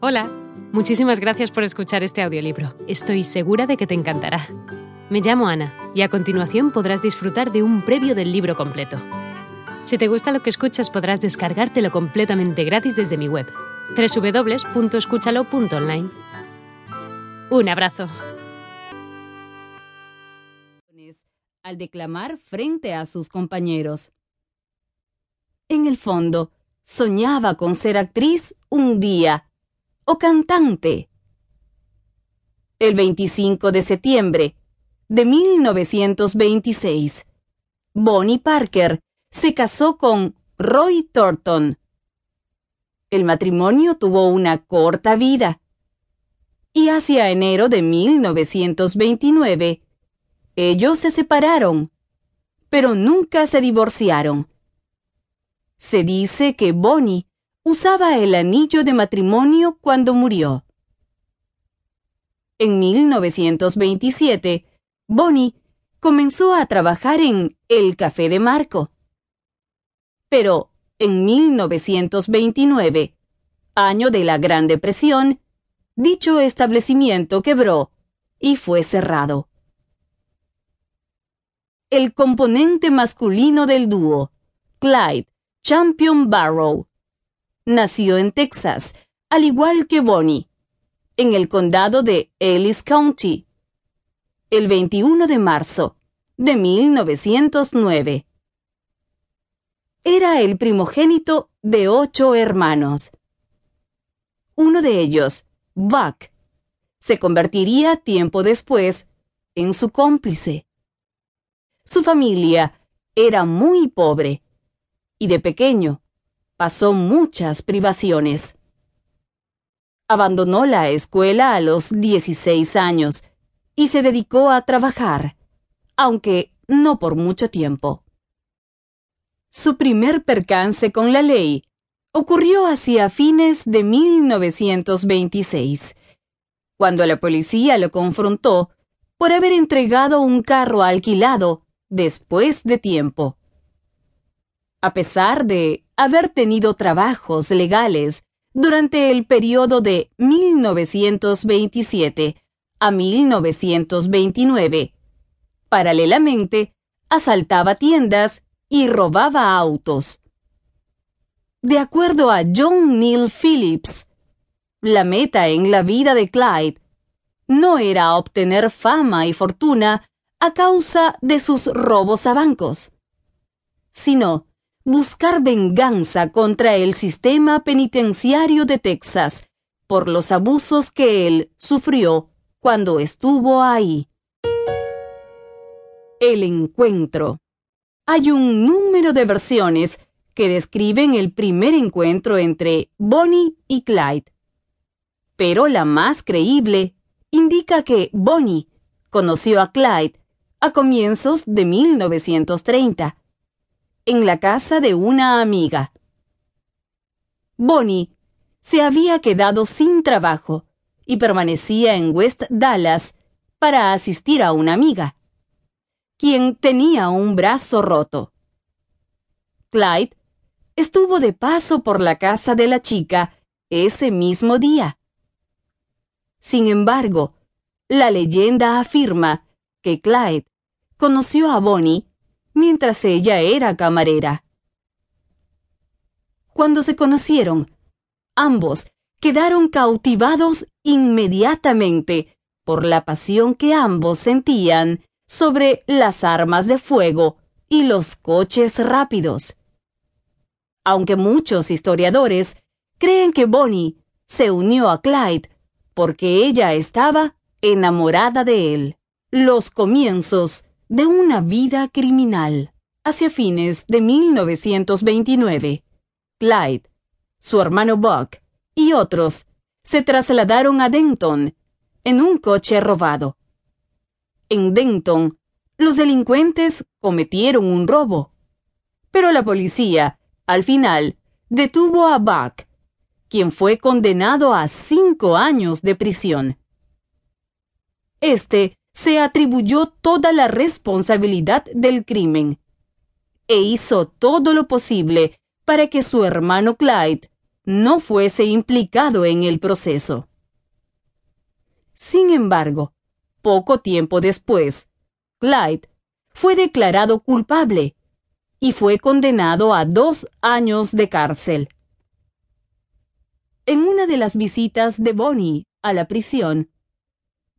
Hola, muchísimas gracias por escuchar este audiolibro. Estoy segura de que te encantará. Me llamo Ana y a continuación podrás disfrutar de un previo del libro completo. Si te gusta lo que escuchas podrás descargártelo completamente gratis desde mi web, www.escúchalo.online. Un abrazo. Al declamar frente a sus compañeros. En el fondo, soñaba con ser actriz un día o cantante. El 25 de septiembre de 1926, Bonnie Parker se casó con Roy Thornton. El matrimonio tuvo una corta vida y hacia enero de 1929 ellos se separaron, pero nunca se divorciaron. Se dice que Bonnie usaba el anillo de matrimonio cuando murió. En 1927, Bonnie comenzó a trabajar en El Café de Marco. Pero en 1929, año de la Gran Depresión, dicho establecimiento quebró y fue cerrado. El componente masculino del dúo, Clyde Champion Barrow, nació en Texas, al igual que Bonnie, en el condado de Ellis County, el 21 de marzo de 1909. Era el primogénito de ocho hermanos. Uno de ellos, Buck, se convertiría tiempo después en su cómplice. Su familia era muy pobre y de pequeño pasó muchas privaciones. Abandonó la escuela a los 16 años y se dedicó a trabajar, aunque no por mucho tiempo. Su primer percance con la ley ocurrió hacia fines de 1926, cuando la policía lo confrontó por haber entregado un carro alquilado después de tiempo. A pesar de haber tenido trabajos legales durante el periodo de 1927 a 1929. Paralelamente, asaltaba tiendas y robaba autos. De acuerdo a John Neal Phillips, la meta en la vida de Clyde no era obtener fama y fortuna a causa de sus robos a bancos, sino buscar venganza contra el sistema penitenciario de Texas por los abusos que él sufrió cuando estuvo ahí. El encuentro. Hay un número de versiones que describen el primer encuentro entre Bonnie y Clyde. Pero la más creíble indica que Bonnie conoció a Clyde a comienzos de 1930 en la casa de una amiga. Bonnie se había quedado sin trabajo y permanecía en West Dallas para asistir a una amiga, quien tenía un brazo roto. Clyde estuvo de paso por la casa de la chica ese mismo día. Sin embargo, la leyenda afirma que Clyde conoció a Bonnie mientras ella era camarera. Cuando se conocieron, ambos quedaron cautivados inmediatamente por la pasión que ambos sentían sobre las armas de fuego y los coches rápidos. Aunque muchos historiadores creen que Bonnie se unió a Clyde porque ella estaba enamorada de él. Los comienzos de una vida criminal. Hacia fines de 1929, Clyde, su hermano Buck y otros se trasladaron a Denton en un coche robado. En Denton, los delincuentes cometieron un robo, pero la policía, al final, detuvo a Buck, quien fue condenado a cinco años de prisión. Este se atribuyó toda la responsabilidad del crimen e hizo todo lo posible para que su hermano Clyde no fuese implicado en el proceso. Sin embargo, poco tiempo después, Clyde fue declarado culpable y fue condenado a dos años de cárcel. En una de las visitas de Bonnie a la prisión,